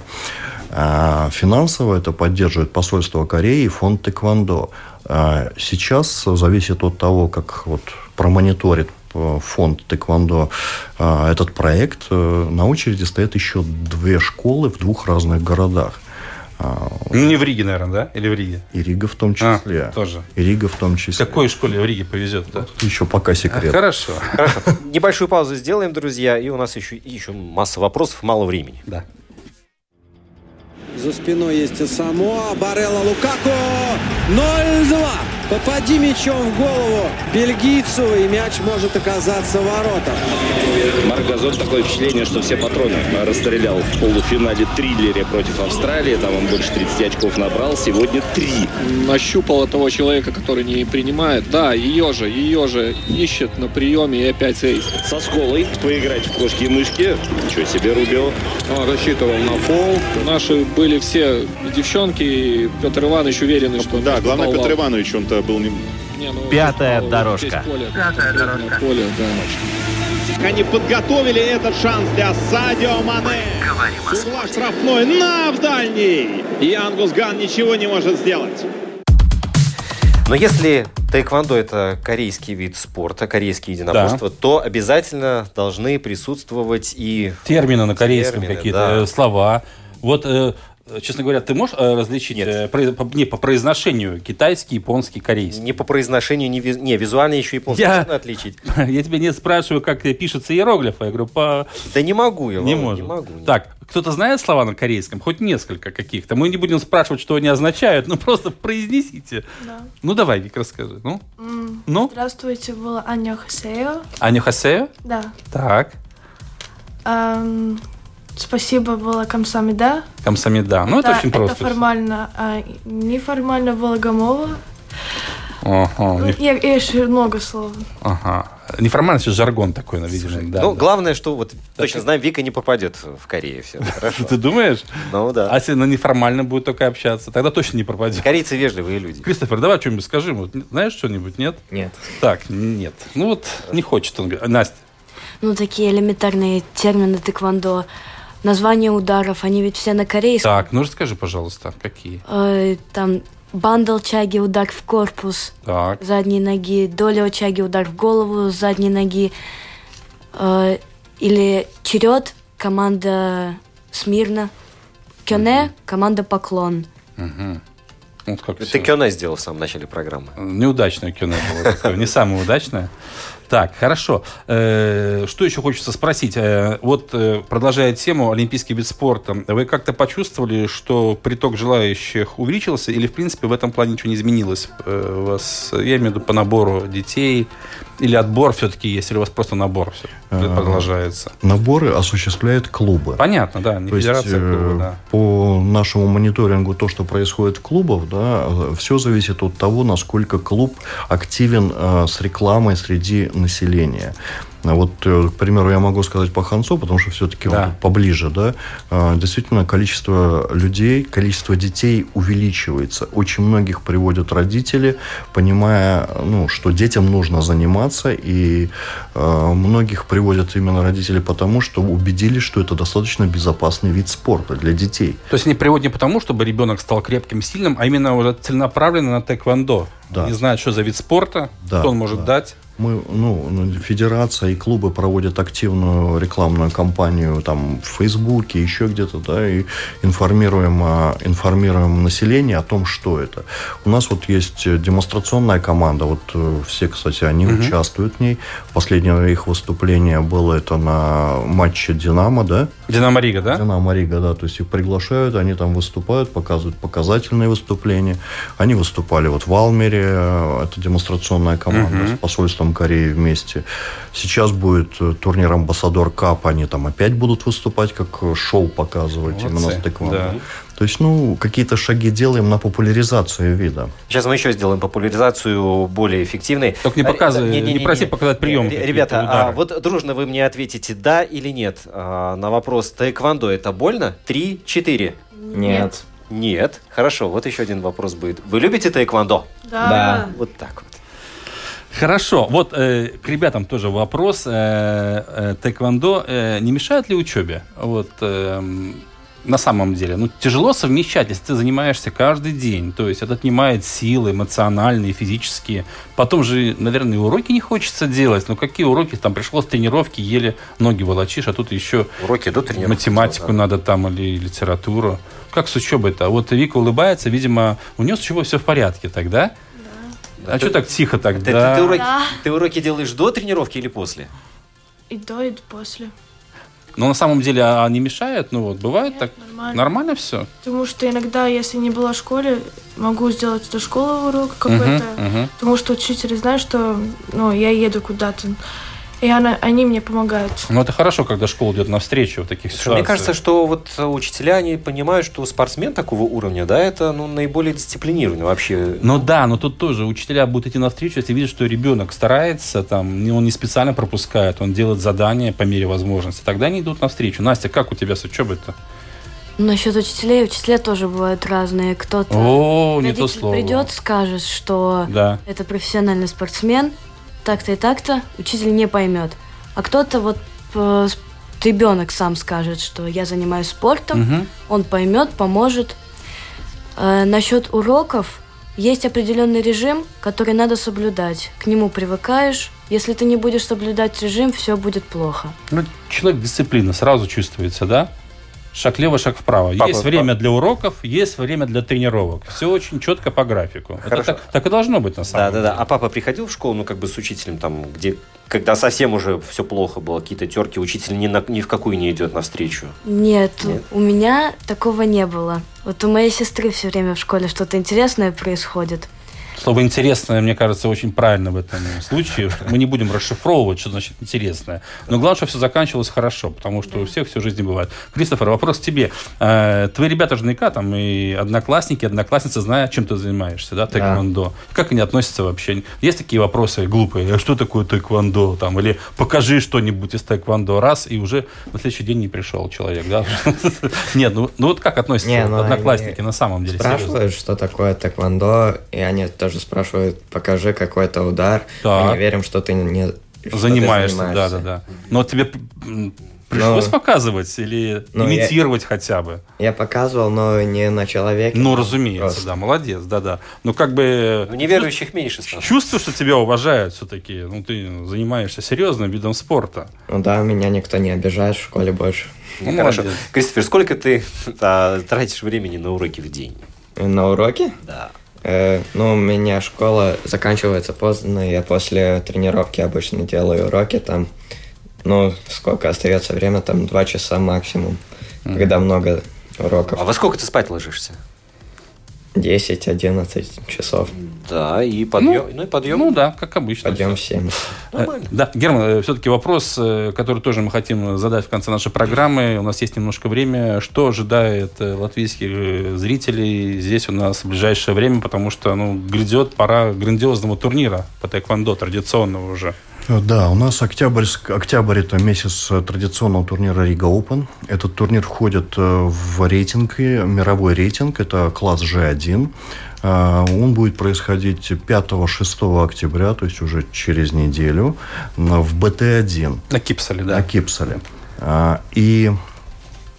А, Финансово это поддерживает посольство Кореи и фонд Тэквондо. А, Сейчас зависит от того, как вот промониторит э, фонд Тэквондо а, этот проект. э, На очереди стоят еще две школы в двух разных городах. А, Ну, не в Риге, наверное, да? Или в Риге? И Рига в том А, числе. тоже. И Рига в том числе. Какой школе в Риге повезет? Да? Еще пока секрет. Хорошо. Хорошо. Небольшую паузу сделаем, друзья, и у нас еще, еще масса вопросов, мало времени. Да. За спиной есть и Самоа. Барелла Лукаку. 0-2. Попади мячом в голову бельгийцу, и мяч может оказаться в воротах. Марк Газон такое впечатление, что все патроны расстрелял в полуфинале триллере против Австралии. Там он больше 30 очков набрал. Сегодня три. нащупала того человека, который не принимает. Да, ее же, ее же ищет на приеме и опять рейс. Со сколой поиграть в кошки и мышки. Ничего себе, Рубио. Он рассчитывал на фол. Наши были все девчонки, и Петр Иванович уверенный, что... Да, главное, Петр Иванович, он-то был не... Не, ну, Пятая Павлов дорожка. поле, Пятая Поле, да. Они подготовили этот шанс для Садио Мане. С угла штрафной на в дальний. И Ангус Ган ничего не может сделать. Но если тайквондо это корейский вид спорта, корейские единоборства, то обязательно должны присутствовать и Термины на корейском Термины, какие-то, да. э, слова. Вот, э, честно говоря, ты можешь э, различить Нет. э, про- по, не, по произношению китайский, японский, корейский? не по произношению, не, виз- не визуально еще японский Я- можно отличить. Я тебя не спрашиваю, как пишется иероглиф, я говорю, по... Да не могу я, Не может. не могу. не. Так, кто-то знает слова на корейском? Хоть несколько каких-то. Мы не будем спрашивать, что они означают, ну просто произнесите. Да. Ну давай, Вик, расскажи. Ну, М, ну, Здравствуйте, было Аня Хасео. Аню Хасео? Да. Так, Ам, спасибо было Камсамида. Камсамида. Ну, это Да, очень просто. Это формально. А неформально было Гамова. Ага, Ну, Я, я еще много слов. ага. Неформально, сейчас жаргон такой, видимо. Да, ну, да. главное, что вот точно знаем, Вика не попадет в Корею. Все. Ты думаешь? Ну да. А если на неформально будет только общаться, тогда точно не пропадет. Корейцы вежливые люди. Кристофер, давай что-нибудь скажи. Вот, знаешь что-нибудь, нет? Нет. Так, нет. Ну вот, не хочет он. Настя. Ну, такие элементарные термины тэквондо. Названия ударов, они ведь все на корейском. Так, ну расскажи, пожалуйста, какие. Э, там бандл чаги, удар в корпус Так. задней ноги, доля чаги, удар в голову задней ноги. Э, или черед, команда смирно. Кёне, команда поклон. Угу. Вот как Ты всё. Кёне сделал в самом начале программы. Неудачное кино было такое, не самое удачное. Так, хорошо. Э, Что еще хочется спросить? Э, Вот, э, продолжая тему олимпийский вид спорта, вы как-то почувствовали, что приток желающих увеличился или, в принципе, в этом плане ничего не изменилось? Я имею в виду, по набору детей или отбор все-таки есть, или у вас просто набор все А, продолжается? Наборы осуществляют клубы. Понятно, да, не То есть, федерация э, клуба, да. по нашему мониторингу, то, что происходит в клубах, да, все зависит от того, насколько клуб активен э, с рекламой среди населения. А Вот, э, к примеру, я могу сказать по Ханцу, потому что все-таки Да. он поближе, да. А, Действительно, количество людей, количество детей увеличивается. Очень многих приводят родители, понимая, ну, что детям нужно заниматься, и э, многих приводят именно родители потому, что убедились, что это достаточно безопасный вид спорта для детей. То есть они приводят не потому, чтобы ребенок стал крепким, сильным, а именно уже целенаправленно на тэквондо. Да. Не знают, что за вид спорта, Да, что он может да. дать. Мы, ну, ну, федерация и клубы проводят активную рекламную кампанию там в Фейсбуке, еще где-то, да, и информируем, а, информируем население о том, что это. У нас вот есть демонстрационная команда, вот э, все, кстати, они участвуют в ней. Последнее их выступление было это на матче Динамо, да, Динамо Рига, да? Динамо Рига, да, то есть их приглашают, они там выступают, показывают показательные выступления. Они выступали вот в Алмере, э, это демонстрационная команда Мгм. с посольством сборным Кореи вместе. Сейчас будет э, турнир Амбассадор Кап, они там опять будут выступать, как э, шоу показывать Молодцы, именно с тэквондо. да. То есть, ну, какие-то шаги делаем на популяризацию вида. Сейчас мы еще сделаем популяризацию более эффективной. Только не показывай, Э, не проси показать прием Ребята, а вот дружно вы мне ответите да или нет а, на вопрос «Таэквондо это больно?» Три, четыре. Нет. Нет. Хорошо, вот еще один вопрос будет. Вы любите таэквондо? Да. Да. Вот так вот. Хорошо. Вот э, к ребятам тоже вопрос. Э, э, тэквондо э, не мешает ли учебе? Вот эм, на самом деле, ну тяжело совмещать, если ты занимаешься каждый день. То есть это отнимает силы эмоциональные, физические. Потом же, наверное, уроки не хочется делать. Ну какие уроки? Там пришло с тренировки, еле ноги волочишь, а тут еще Уроки до тренировки. математику да. надо там или литературу. Как с учебой-то? Вот Вика улыбается, видимо, у нее с учебой все в порядке тогда. А что так тихо Ты, тогда? ты- ты уроки, Да. ты уроки делаешь до тренировки или после? И до, и после. Но на самом деле а они мешают? Ну вот, бывает Нет, так? нормально. Нормально все? Потому что иногда, если не была в школе, могу сделать до школы урок какой-то. Потому что учитель знает, что ну, я еду куда-то. И она, они мне помогают. Ну это хорошо, когда школа идет навстречу в таких Слушай, ситуациях. мне кажется, что вот учителя, они понимают, что спортсмен такого уровня, да, это ну, наиболее дисциплинированный вообще. Ну да, но тут тоже учителя будут идти навстречу, если видят, что ребенок старается, там, он не специально пропускает, он делает задания по мере возможности, тогда они идут навстречу. Настя, как у тебя с учебой-то? Насчет учителей, учителя тоже бывают разные. Кто-то О, не то слово. придет, скажет, что Да. это профессиональный спортсмен, так-то и так-то, учитель не поймет. А кто-то вот э, ребенок сам скажет, что я занимаюсь спортом, Мгм. он поймет, поможет. Э, насчет уроков есть определенный режим, который надо соблюдать. К нему привыкаешь. Если ты не будешь соблюдать режим, все будет плохо. Ну, человек дисциплина сразу чувствуется, да? Шаг лево, шаг вправо. Папа, есть время для уроков, есть время для тренировок. Все очень четко по графику. Это Хорошо. так, так и должно быть на самом Да, да, деле. да. А папа приходил в школу, ну, как бы с учителем, там, где, когда совсем уже все плохо было, какие-то терки, учитель ни, на- ни в какую не идет навстречу. Нет, Нет? у меня такого не было. Вот у моей сестры все время в школе что-то интересное происходит. Слово интересное, мне кажется, очень правильно в этом случае. Мы не будем расшифровывать, что значит интересное. Но главное, чтобы все заканчивалось хорошо, потому что у всех все в жизни бывает. Кристофер, вопрос к тебе. Э, Твои ребята же наверняка там и одноклассники, одноклассницы знают, чем ты занимаешься, да, тэквондо. Как они относятся вообще? Есть такие вопросы глупые? А что такое тэквондо? Там, или покажи что-нибудь из тэквондо раз, и уже на следующий день не пришел человек, да? Нет, ну ну вот как относятся ну, одноклассники на самом деле? Спрашивают, что такое тэквондо, и они тоже спрашивают, покажи какой-то удар. Так. Мы не верим, что ты не что ты Занимаешься, да, занимаешься. да, да. Но тебе пришлось Ну, показывать или ну, я- имитировать хотя бы? Я показывал, но не на человеке. Ну, разумеется, Просто. да, молодец, да, да. Ну, как бы... Ну, неверующих меньше стало. Чувствую, что тебя уважают все-таки. Ну, ты занимаешься серьезным видом спорта. Ну да, меня никто не обижает в школе больше. Ну, Хорошо. молодец. Кристофер, сколько ты а, тратишь времени на уроки в день? На уроке? Да. Э, ну, у меня школа заканчивается поздно, я после тренировки обычно делаю уроки там. Ну, сколько остается время, там два часа максимум, когда много уроков. А во сколько ты спать ложишься? 10-11 часов. Да, и подъем. Ну, и подъем. Ну, да, как обычно. Подъем в 7. Нормально. Да, Герман, все-таки вопрос, э, который тоже мы хотим задать в конце нашей программы. У нас есть немножко время. Что ожидает э, латвийских э, зрителей здесь у нас в ближайшее время? Потому что ну, грядет пора грандиозного турнира по тэквондо, традиционного уже. Да, у нас октябрь, октябрь это месяц э, традиционного турнира Рига Open. Этот турнир входит э, в рейтинг, мировой рейтинг, это класс G1. А, Он будет происходить 5-6 октября, то есть уже через неделю, на- в БТ-1 На Кипсале, на да. Кипсале. А, И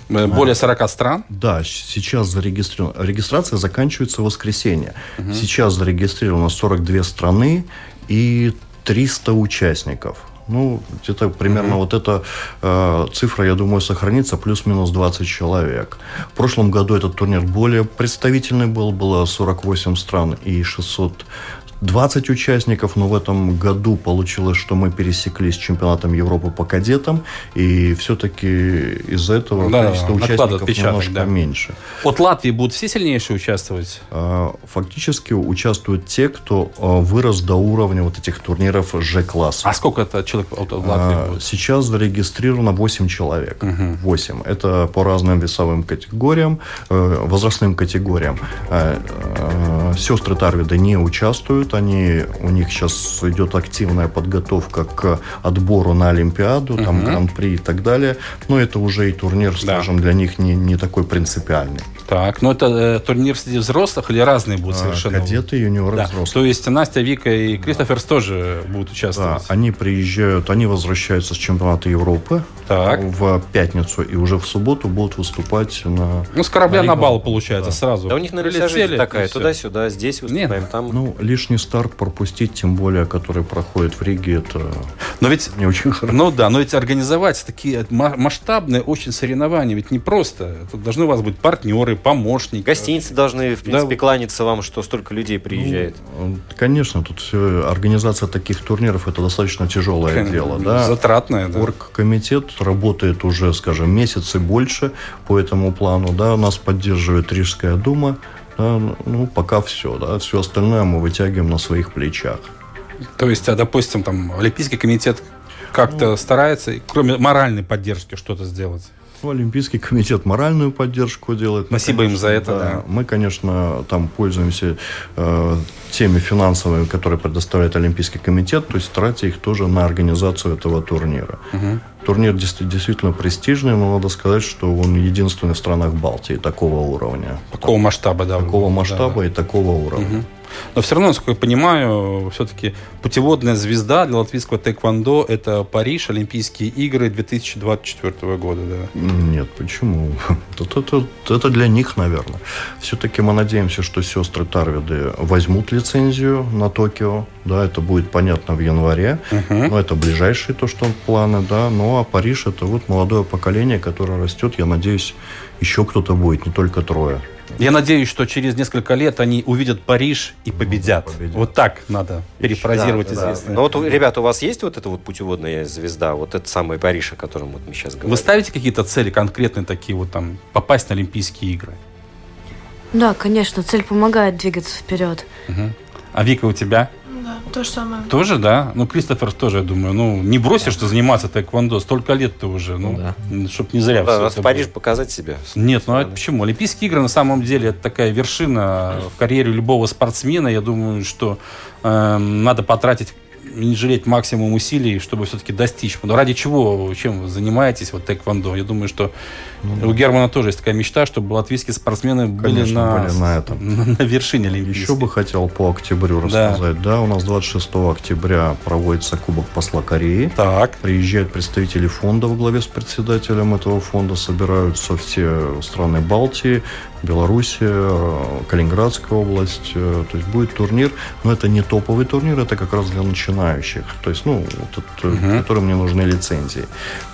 Э, Более 40 стран. да, сейчас зарегистрировано. Регистрация заканчивается в воскресенье. Сейчас зарегистрировано 42 страны и 300 участников. Ну, где-то примерно вот эта э, цифра, я думаю, сохранится, плюс-минус 20 человек. В прошлом году этот турнир более представительный был, было 48 стран и 600 20 участников, но в этом году получилось, что мы пересеклись с чемпионатом Европы по кадетам, и все-таки из-за этого Да, количество участников немножко да. меньше. От Латвии будут все сильнейшие участвовать? А, Фактически участвуют те, кто а, вырос до уровня вот этих турниров Ж-класса. А сколько это человек от от Латвии А, будет? Сейчас зарегистрировано 8 человек. 8. Это по разным весовым категориям, э, возрастным категориям. Сестры Тарвида не участвуют. Они, у них сейчас идет активная подготовка к отбору на Олимпиаду, там Мгм. гран-при и так далее. Но это уже и турнир, скажем, для них не, не такой принципиальный. Так, ну это э, турнир среди взрослых или разные будут А, совершенно? кадеты, юниоры, Да. взрослые. То есть Настя, Вика и Кристоферс тоже будут Да, участвовать? они приезжают, они возвращаются с чемпионата Европы Так. в пятницу и уже в субботу будут выступать на... Ну, с корабля на Лигу. бал, получается, сразу. Да у них, Прилетели, жизнь такая. и Туда-сюда, здесь выступаем, там... Ну, лишний старт пропустить, тем более, который проходит в Риге, это Но ведь не очень хорошо. Ну да, но ведь организовать такие ма- масштабные очень соревнования ведь не просто. Тут должны у вас быть партнеры, помощники. Гостиницы должны, в принципе, Да. кланяться вам, что столько людей приезжает. Ну, Конечно, тут все, организация таких турниров это достаточно тяжелое Конечно, дело. Да? затратное, да. Оргкомитет работает уже, скажем, месяцы больше по этому плану. Да? Нас поддерживает Рижская дума. Да? Ну, пока все. Да? Все остальное мы вытягиваем на своих плечах. То есть, а, допустим, там Олимпийский комитет как-то старается, кроме моральной поддержки, что-то сделать. Ну, Олимпийский комитет моральную поддержку делает. Мы, Спасибо им за это, да. Мы, конечно, там пользуемся э, теми финансовыми, которые предоставляет Олимпийский комитет, то есть тратя их тоже на организацию этого турнира. Турнир дес- действительно престижный, но надо сказать, что он единственный в странах Балтии такого уровня. Такого масштаба, да. Такого да, масштаба да. и такого уровня. Мгм. Но все равно, насколько я понимаю, все-таки путеводная звезда для латвийского тэквондо – это Париж, Олимпийские игры 2024 года. Да. Нет, почему? Это, это- это для них, наверное. Все-таки мы надеемся, что сестры Тарвиды возьмут лицензию на Токио. Да, это будет понятно в январе. Но это ближайшие то, что планы, да. Ну, а Париж это вот молодое поколение, которое растет. Я надеюсь, еще кто-то будет, не только трое. Я надеюсь, что через несколько лет они увидят Париж и победят. победят. Вот так надо перефразировать Да, да. известное. Ну вот, у- ребята, у вас есть вот эта вот путеводная звезда, вот этот самый Париж, о котором вот мы сейчас говорим? Вы ставите какие-то цели конкретные такие, вот там, попасть на Олимпийские игры? Да, конечно, цель помогает двигаться вперед. Мгм. А Вика у тебя? Да, то же самое. Тоже, да? Ну, Кристофер тоже, я думаю. Ну, не бросишь ты заниматься тэквондо. Столько лет ты уже. Ну, Ну чтоб не зря Да, надо в Париж было. показать себя. Нет, ну а почему? Олимпийские игры на самом деле это такая вершина в карьере любого спортсмена. Я думаю, что э, надо потратить не жалеть максимум усилий, чтобы все-таки достичь. Но ради чего, чем вы занимаетесь, вот тэквондо? Я думаю, что у Германа тоже есть такая мечта, чтобы латвийские спортсмены были, Конечно, на, были на этом. на вершине Олимпийской. Еще бы хотел по октябрю Да. рассказать. Да, у нас 26 октября проводится Кубок посла Кореи. Так. Приезжают представители фонда во главе с председателем этого фонда, собираются все страны Балтии, Белоруссия, э, Калининградская область. э, То есть будет турнир, но это не топовый турнир, это как раз для начинающих. То есть, ну, вот это, Мгм. которым не нужны лицензии.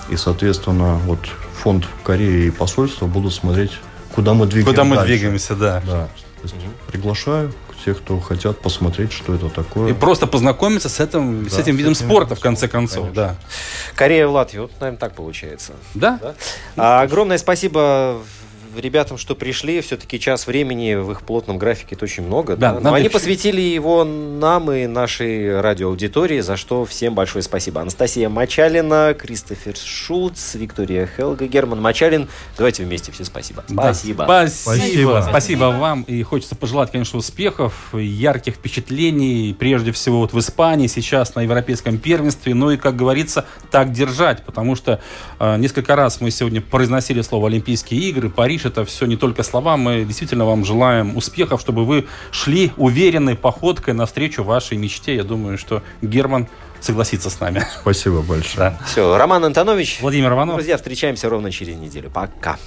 И, соответственно, вот фонд Кореи и посольство будут смотреть, куда мы двигаемся. Куда мы дальше. двигаемся, да. Да. То есть приглашаю тех, кто хотят посмотреть, что это такое. И просто познакомиться с этим, с Да, этим с видом этим спорта, видом в конце спорта, концов. конечно. Да. Корея в Латвии, вот, наверное, так получается. Да? Да? А, огромное спасибо ребятам, что пришли. Все-таки час времени в их плотном графике это очень много. Да, Да, Но они еще- посвятили его нам и нашей радиоаудитории, за что всем большое спасибо. Анастасия Мачалина, Кристофер Шулц, Виктория Хелга, Герман Мачалин. Давайте вместе все спасибо. Да. Спасибо. Спасибо. Спасибо. Спасибо вам. И хочется пожелать, конечно, успехов, ярких впечатлений, прежде всего вот в Испании, сейчас на Европейском первенстве. Ну и, как говорится, так держать, потому что э, несколько раз мы сегодня произносили слово Олимпийские игры, Париж, это все не только слова. Мы действительно вам желаем успехов, чтобы вы шли уверенной походкой навстречу вашей мечте. Я думаю, что Герман согласится с нами. Спасибо большое. Да. Все, Роман Антонович. Владимир Иванов. Друзья, встречаемся ровно через неделю. Пока.